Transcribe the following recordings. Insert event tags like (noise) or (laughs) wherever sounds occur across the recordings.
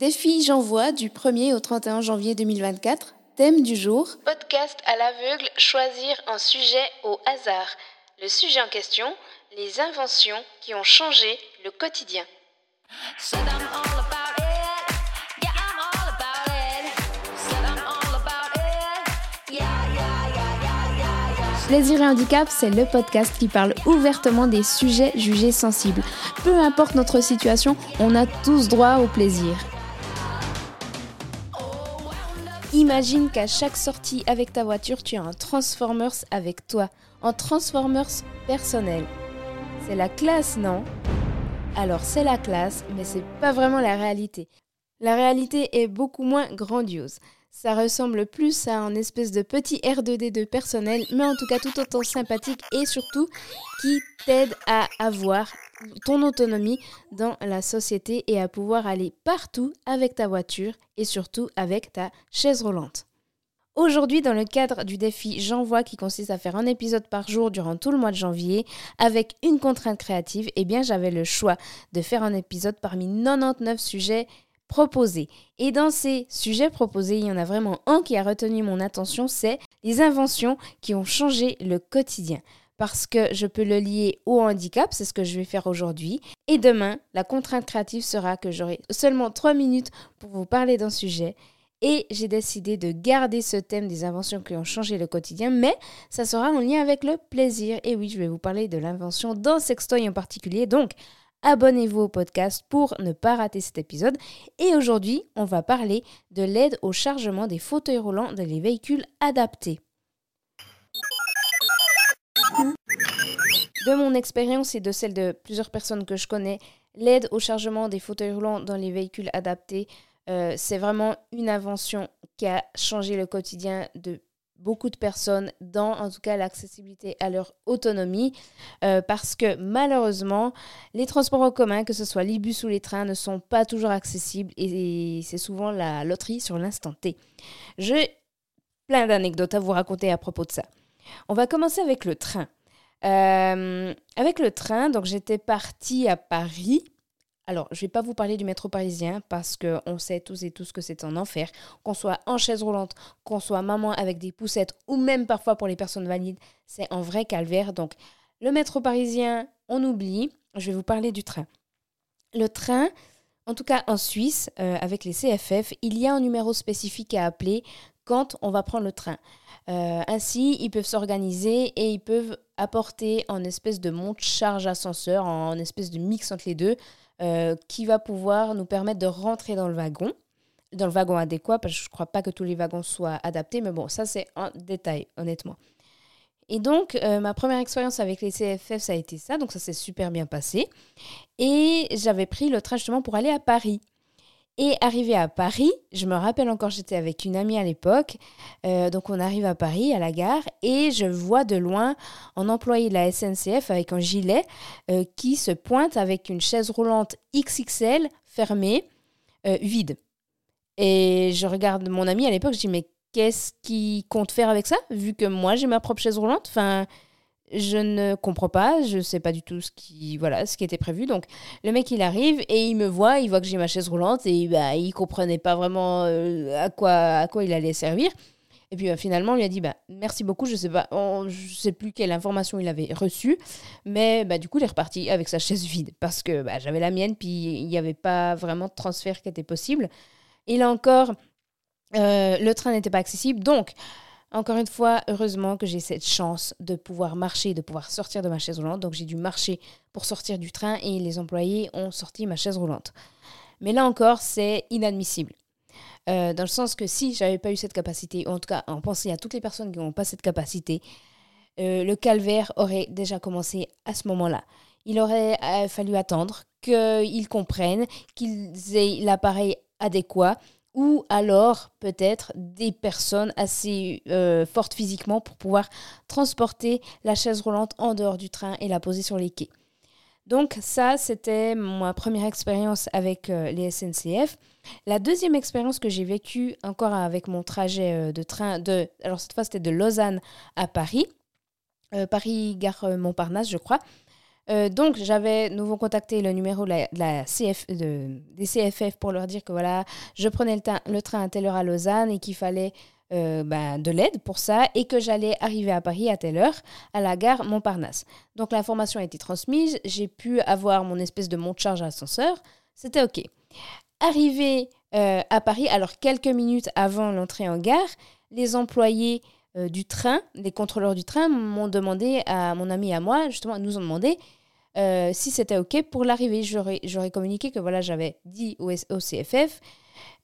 Défi J'envoie du 1er au 31 janvier 2024. Thème du jour Podcast à l'aveugle, choisir un sujet au hasard. Le sujet en question, les inventions qui ont changé le quotidien. Plaisir et handicap, c'est le podcast qui parle ouvertement des sujets jugés sensibles. Peu importe notre situation, on a tous droit au plaisir. Imagine qu'à chaque sortie avec ta voiture, tu as un Transformers avec toi, un Transformers personnel. C'est la classe, non? Alors c'est la classe, mais c'est pas vraiment la réalité. La réalité est beaucoup moins grandiose. Ça ressemble plus à un espèce de petit R2D2 personnel, mais en tout cas tout autant sympathique et surtout qui t'aide à avoir ton autonomie dans la société et à pouvoir aller partout avec ta voiture et surtout avec ta chaise roulante. Aujourd'hui, dans le cadre du défi J'envoie qui consiste à faire un épisode par jour durant tout le mois de janvier avec une contrainte créative, eh bien j'avais le choix de faire un épisode parmi 99 sujets proposés. Et dans ces sujets proposés, il y en a vraiment un qui a retenu mon attention, c'est les inventions qui ont changé le quotidien. Parce que je peux le lier au handicap, c'est ce que je vais faire aujourd'hui. Et demain, la contrainte créative sera que j'aurai seulement 3 minutes pour vous parler d'un sujet. Et j'ai décidé de garder ce thème des inventions qui ont changé le quotidien, mais ça sera en lien avec le plaisir. Et oui, je vais vous parler de l'invention d'un sextoy en particulier. Donc, abonnez-vous au podcast pour ne pas rater cet épisode. Et aujourd'hui, on va parler de l'aide au chargement des fauteuils roulants dans les véhicules adaptés. De mon expérience et de celle de plusieurs personnes que je connais, l'aide au chargement des fauteuils roulants dans les véhicules adaptés, euh, c'est vraiment une invention qui a changé le quotidien de beaucoup de personnes dans en tout cas l'accessibilité à leur autonomie euh, parce que malheureusement les transports en commun que ce soit les bus ou les trains ne sont pas toujours accessibles et, c'est souvent la loterie sur l'instant T. J'ai plein d'anecdotes à vous raconter à propos de ça. On va commencer avec le train. Euh, avec le train, donc j'étais partie à Paris alors, je ne vais pas vous parler du métro parisien parce qu'on sait tous et tous que c'est un enfer. Qu'on soit en chaise roulante, qu'on soit maman avec des poussettes ou même parfois pour les personnes valides, c'est un vrai calvaire. Donc, le métro parisien, on oublie. Je vais vous parler du train. Le train, en tout cas en Suisse, euh, avec les CFF, il y a un numéro spécifique à appeler quand on va prendre le train. Euh, ainsi, ils peuvent s'organiser et ils peuvent apporter en espèce de monte-charge ascenseur, en espèce de mix entre les deux, euh, qui va pouvoir nous permettre de rentrer dans le wagon, dans le wagon adéquat, parce que je ne crois pas que tous les wagons soient adaptés, mais bon, ça c'est un détail, honnêtement. Et donc, euh, ma première expérience avec les CFF, ça a été ça, donc ça s'est super bien passé. Et j'avais pris le train justement pour aller à Paris. Et arrivé à Paris, je me rappelle encore, j'étais avec une amie à l'époque. Euh, donc on arrive à Paris, à la gare, et je vois de loin un employé de la SNCF avec un gilet euh, qui se pointe avec une chaise roulante XXL fermée, euh, vide. Et je regarde mon ami à l'époque, je dis mais qu'est-ce qu'il compte faire avec ça, vu que moi j'ai ma propre chaise roulante? Enfin, je ne comprends pas, je ne sais pas du tout ce qui, voilà, ce qui était prévu. Donc le mec il arrive et il me voit, il voit que j'ai ma chaise roulante et bah, il comprenait pas vraiment euh, à, quoi, à quoi il allait servir. Et puis bah, finalement, on lui a dit bah, merci beaucoup, je sais pas, je sais plus quelle information il avait reçue, mais bah, du coup, il est reparti avec sa chaise vide parce que bah, j'avais la mienne, puis il n'y avait pas vraiment de transfert qui était possible. Et là encore, euh, le train n'était pas accessible, donc encore une fois, heureusement que j'ai cette chance de pouvoir marcher, de pouvoir sortir de ma chaise roulante. Donc j'ai dû marcher pour sortir du train et les employés ont sorti ma chaise roulante. Mais là encore, c'est inadmissible. Euh, dans le sens que si j'avais pas eu cette capacité, ou en tout cas en pensant à toutes les personnes qui n'ont pas cette capacité, euh, le calvaire aurait déjà commencé à ce moment-là. Il aurait euh, fallu attendre qu'ils comprennent, qu'ils aient l'appareil adéquat, ou alors peut-être des personnes assez euh, fortes physiquement pour pouvoir transporter la chaise roulante en dehors du train et la poser sur les quais. Donc ça, c'était ma première expérience avec euh, les SNCF. La deuxième expérience que j'ai vécue encore avec mon trajet euh, de train de... Alors cette fois, c'était de Lausanne à Paris. Paris-Gare Montparnasse, je crois. Donc, j'avais nouveau contacté le numéro de la, des CFF pour leur dire que voilà, je prenais le, train à telle heure à Lausanne et qu'il fallait euh, ben, de l'aide pour ça et que j'allais arriver à Paris à telle heure à la gare Montparnasse. Donc l'information a été transmise, j'ai pu avoir mon espèce de monte-charge ascenseur, c'était OK. Arrivé euh, à Paris, alors quelques minutes avant l'entrée en gare, les employés euh, du train, les contrôleurs du train m'ont demandé à mon ami et à moi, justement, nous ont demandé si c'était OK pour l'arrivée. J'aurais communiqué que voilà, j'avais dit au, CFF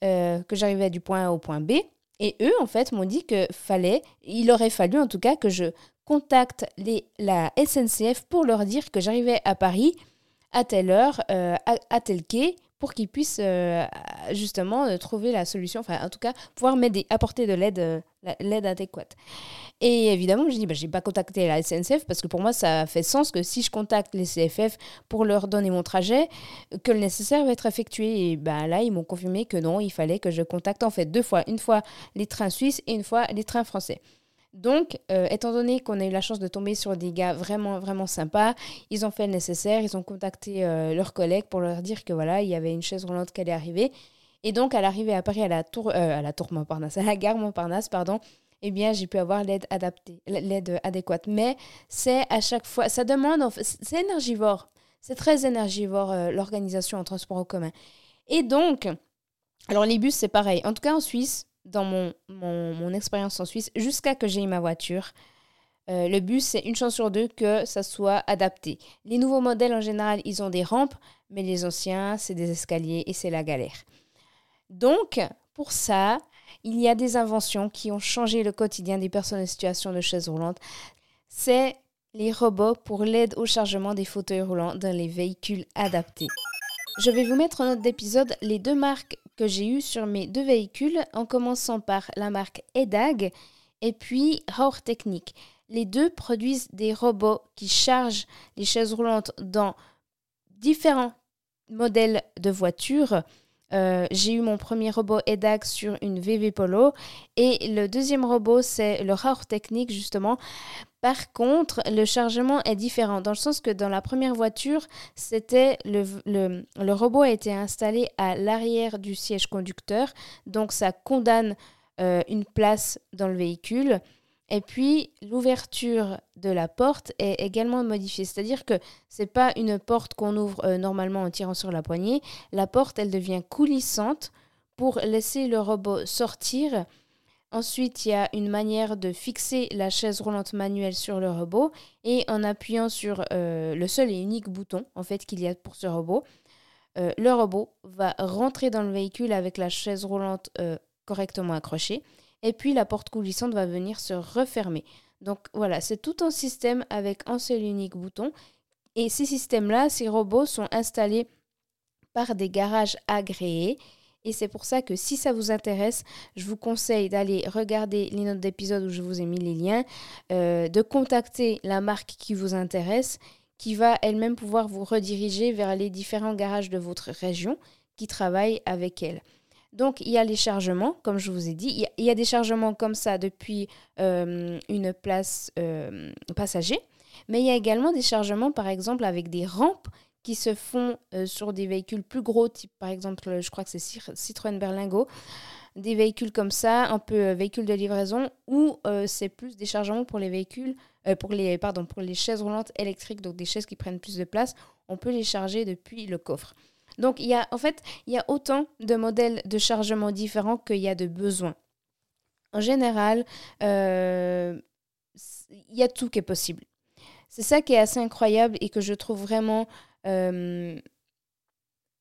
que j'arrivais du point A au point B et eux, en fait, m'ont dit que fallait, il aurait fallu en tout cas que je contacte la SNCF pour leur dire que j'arrivais à Paris à telle heure, euh, à, tel quai, pour qu'ils puissent euh, justement euh, trouver la solution, enfin en tout cas pouvoir m'aider, apporter de l'aide, l'aide adéquate. Et évidemment, je dis, bah, je n'ai pas contacté la SNCF parce que pour moi, ça fait sens que si je contacte les CFF pour leur donner mon trajet, que le nécessaire va être effectué. Et ben là, ils m'ont confirmé que non, il fallait que je contacte en fait deux fois. Une fois les trains suisses et une fois les trains français. Donc, euh, étant donné qu'on a eu la chance de tomber sur des gars vraiment, vraiment sympas, ils ont fait le nécessaire, ils ont contacté euh, leurs collègues pour leur dire que voilà, il y avait une chaise roulante qui allait arriver. Et donc, à l'arrivée à Paris, à la tour, euh, à la tour Montparnasse, (laughs) à la gare Montparnasse, pardon, eh bien, j'ai pu avoir l'aide adaptée, l'aide adéquate. Mais c'est à chaque fois, ça demande, c'est énergivore. C'est très énergivore l'organisation en transport en commun. Et donc, alors les bus, c'est pareil. En tout cas, en Suisse, dans mon, mon, expérience en Suisse, jusqu'à que j'ai eu ma voiture, euh, le bus, c'est une chance sur deux que ça soit adapté. Les nouveaux modèles, en général, ils ont des rampes, mais les anciens, c'est des escaliers et c'est la galère. Donc, pour ça, il y a des inventions qui ont changé le quotidien des personnes en situation de chaise roulante. C'est les robots pour l'aide au chargement des fauteuils roulants dans les véhicules adaptés. Je vais vous mettre en note d'épisode les deux marques que j'ai eues sur mes deux véhicules, en commençant par la marque EDAG et puis Hauer Technique. Les deux produisent des robots qui chargent les chaises roulantes dans différents modèles de voitures euh, j'ai eu mon premier robot EDAG sur une VV Polo et le deuxième robot c'est le Rare Technique justement. Par contre, le chargement est différent dans le sens que dans la première voiture, c'était le, le, robot a été installé à l'arrière du siège conducteur, donc ça condamne euh, une place dans le véhicule. Et puis, l'ouverture de la porte est également modifiée. C'est-à-dire que ce n'est pas une porte qu'on ouvre euh, normalement en tirant sur la poignée. La porte, elle devient coulissante pour laisser le robot sortir. Ensuite, il y a une manière de fixer la chaise roulante manuelle sur le robot. Et en appuyant sur euh, le seul et unique bouton en fait qu'il y a pour ce robot, euh, le robot va rentrer dans le véhicule avec la chaise roulante correctement accrochée et puis la porte coulissante va venir se refermer. Donc voilà, c'est tout un système avec un seul unique bouton. Et ces systèmes-là, ces robots sont installés par des garages agréés. Et c'est pour ça que si ça vous intéresse, je vous conseille d'aller regarder les notes d'épisode où je vous ai mis les liens, euh, de contacter la marque qui vous intéresse, qui va elle-même pouvoir vous rediriger vers les différents garages de votre région qui travaillent avec elle. Donc, il y a les chargements, comme je vous ai dit. Il y a, des chargements comme ça depuis euh, une place euh, passager. Mais il y a également des chargements, par exemple, avec des rampes qui se font euh, sur des véhicules plus gros, type par exemple, je crois que c'est Citroën Berlingo. Des véhicules comme ça, un peu véhicules de livraison, ou c'est plus des chargements pour les véhicules, pour les, pardon, pour les chaises roulantes électriques, donc des chaises qui prennent plus de place. On peut les charger depuis le coffre. Donc, il y a, en fait, il y a autant de modèles de chargement différents qu'il y a de besoins. En général, euh, il y a tout qui est possible. C'est ça qui est assez incroyable et que je trouve vraiment, euh,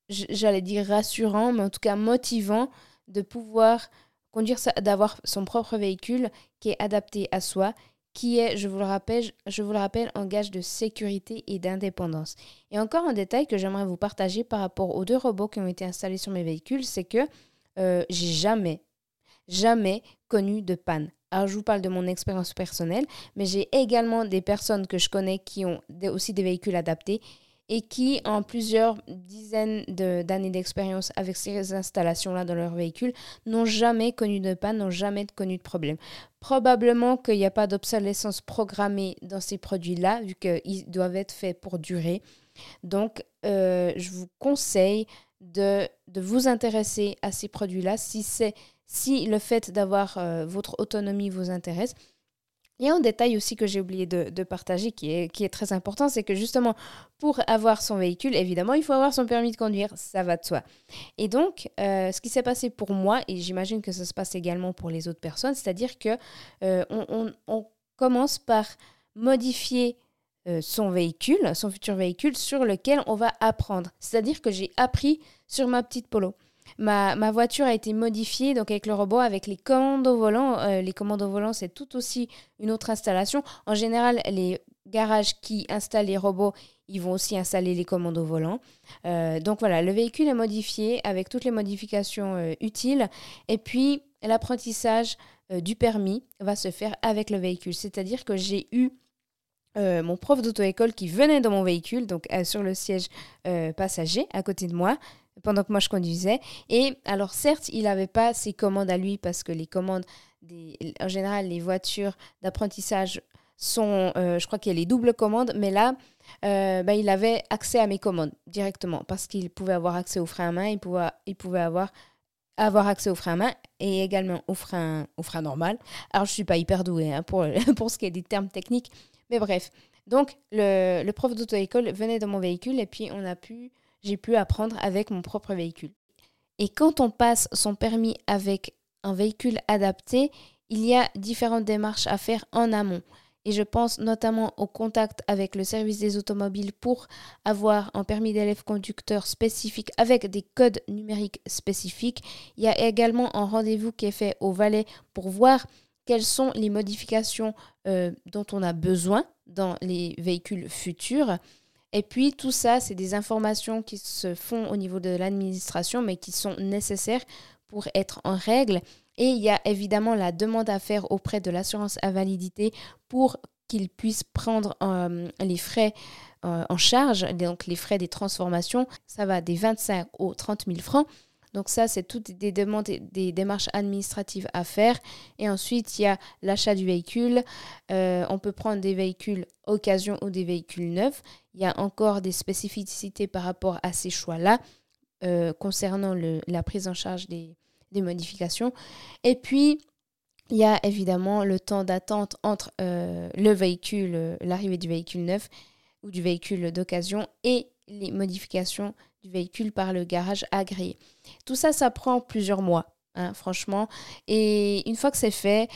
j'allais dire rassurant, mais en tout cas motivant de pouvoir conduire, d'avoir son propre véhicule qui est adapté à soi qui est, je vous le rappelle, je vous le rappelle, un gage de sécurité et d'indépendance. Et encore un détail que j'aimerais vous partager par rapport aux deux robots qui ont été installés sur mes véhicules, c'est que euh, j'ai jamais, jamais connu de panne. Alors, je vous parle de mon expérience personnelle, mais j'ai également des personnes que je connais qui ont aussi des véhicules adaptés et qui ont plusieurs dizaines d'années d'expérience avec ces installations-là dans leur véhicule n'ont jamais connu de panne, n'ont jamais connu de problème. Probablement qu'il n'y a pas d'obsolescence programmée dans ces produits-là, vu qu'ils doivent être faits pour durer. Donc, euh, je vous conseille de, vous intéresser à ces produits-là si, si le fait d'avoir euh, votre autonomie vous intéresse. Il y a un détail aussi que j'ai oublié de, partager qui est, très important, c'est que justement, pour avoir son véhicule, évidemment, il faut avoir son permis de conduire, ça va de soi. Et donc, euh, ce qui s'est passé pour moi, et j'imagine que ça se passe également pour les autres personnes, c'est-à-dire que euh, on, commence par modifier euh, son véhicule, son futur véhicule, sur lequel on va apprendre. C'est-à-dire que j'ai appris sur ma petite polo. Ma, voiture a été modifiée donc avec le robot, avec les commandes au volant. Euh, les commandes au volant, c'est tout aussi une autre installation. En général, les garages qui installent les robots, ils vont aussi installer les commandes au volant. Euh, donc voilà, le véhicule est modifié avec toutes les modifications euh, utiles. Et puis, l'apprentissage du permis va se faire avec le véhicule. C'est-à-dire que j'ai eu mon prof d'auto-école qui venait dans mon véhicule, donc sur le siège passager à côté de moi, pendant que moi je conduisais. Et alors certes, il n'avait pas ses commandes à lui parce que les commandes, des, en général, les voitures d'apprentissage sont, euh, je crois qu'il y a les doubles commandes, mais là, euh, bah, il avait accès à mes commandes directement parce qu'il pouvait avoir accès au frein à main, il pouvait, il pouvait avoir avoir accès au frein à main et également au frein, au normal. Alors, je suis pas hyper douée hein, pour, (laughs) pour ce qui est des termes techniques, mais bref. Donc, le, prof d'auto-école venait dans mon véhicule et puis on a pu j'ai pu apprendre avec mon propre véhicule. Et quand on passe son permis avec un véhicule adapté, il y a différentes démarches à faire en amont. Et je pense notamment au contact avec le service des automobiles pour avoir un permis d'élève conducteur spécifique avec des codes numériques spécifiques. Il y a également un rendez-vous qui est fait au valet pour voir quelles sont les modifications euh, dont on a besoin dans les véhicules futurs. Et puis tout ça, c'est des informations qui se font au niveau de l'administration, mais qui sont nécessaires pour être en règle. Et il y a évidemment la demande à faire auprès de l'assurance à validité pour qu'ils puissent prendre euh, les frais euh, en charge, donc les frais des transformations. Ça va des 25 aux 30 000 francs. Donc ça, c'est toutes des demandes, des démarches administratives à faire. Et ensuite, il y a l'achat du véhicule. Euh, on peut prendre des véhicules occasion ou des véhicules neufs. Il y a encore des spécificités par rapport à ces choix-là euh, concernant la prise en charge des, modifications. Et puis, il y a évidemment le temps d'attente entre euh, le véhicule, l'arrivée du véhicule neuf ou du véhicule d'occasion et les modifications du véhicule par le garage agréé. Tout ça, ça prend plusieurs mois, hein, franchement. Et une fois que c'est fait,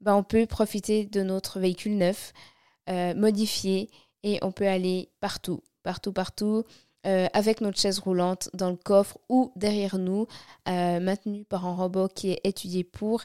ben, on peut profiter de notre véhicule neuf, euh, modifié, et on peut aller partout, partout, partout. Euh, avec notre chaise roulante dans le coffre ou derrière nous, euh, maintenu par un robot qui est étudié pour.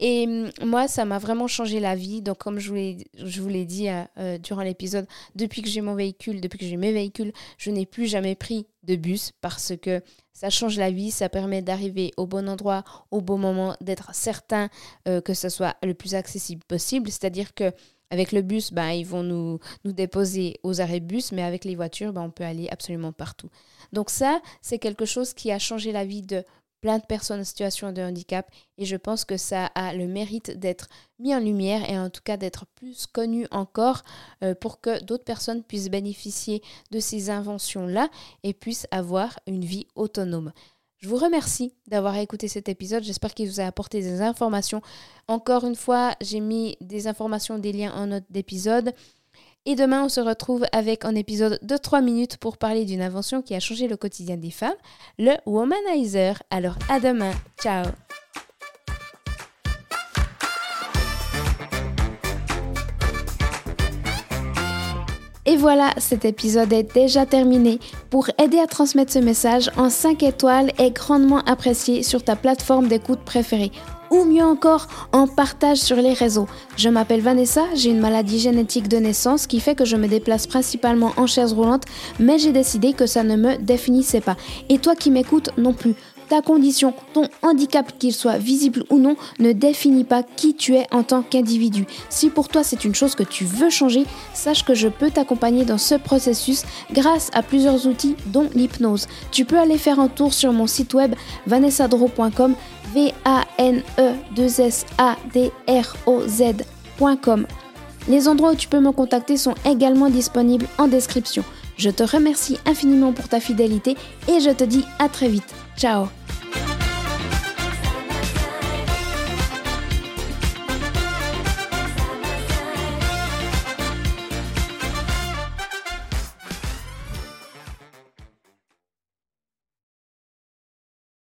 Et hum, moi, ça m'a vraiment changé la vie. Donc, comme je vous l'ai dit euh, durant l'épisode, depuis que j'ai mon véhicule, depuis que j'ai mes véhicules, je n'ai plus jamais pris bus parce que ça change la vie, ça permet d'arriver au bon endroit, au bon moment, d'être certain que ce soit le plus accessible possible. C'est-à-dire que avec le bus, ben, ils vont nous, nous déposer aux arrêts bus, mais avec les voitures, ben, on peut aller absolument partout. Donc ça, c'est quelque chose qui a changé la vie de plein de personnes en situation de handicap et je pense que ça a le mérite d'être mis en lumière et en tout cas d'être plus connu encore euh, pour que d'autres personnes puissent bénéficier de ces inventions-là et puissent avoir une vie autonome. Je vous remercie d'avoir écouté cet épisode. J'espère qu'il vous a apporté des informations. Encore une fois, j'ai mis des informations, des liens en note d'épisode. Et demain, on se retrouve avec un épisode de 3 minutes pour parler d'une invention qui a changé le quotidien des femmes, le Womanizer. Alors à demain. Ciao Et voilà, cet épisode est déjà terminé. Pour aider à transmettre ce message, en 5 étoiles est grandement apprécié sur ta plateforme d'écoute préférée. Ou mieux encore, en partage sur les réseaux. Je m'appelle Vanessa, j'ai une maladie génétique de naissance qui fait que je me déplace principalement en chaise roulante, mais j'ai décidé que ça ne me définissait pas. Et toi qui m'écoutes non plus. Ta condition, ton handicap, qu'il soit visible ou non, ne définit pas qui tu es en tant qu'individu. Si pour toi c'est une chose que tu veux changer, sache que je peux t'accompagner dans ce processus grâce à plusieurs outils dont l'hypnose. Tu peux aller faire un tour sur mon site web vanessadro.com v a n e 2 s a d r o z.com. Les endroits où tu peux me contacter sont également disponibles en description. Je te remercie infiniment pour ta fidélité et je te dis à très vite. Ciao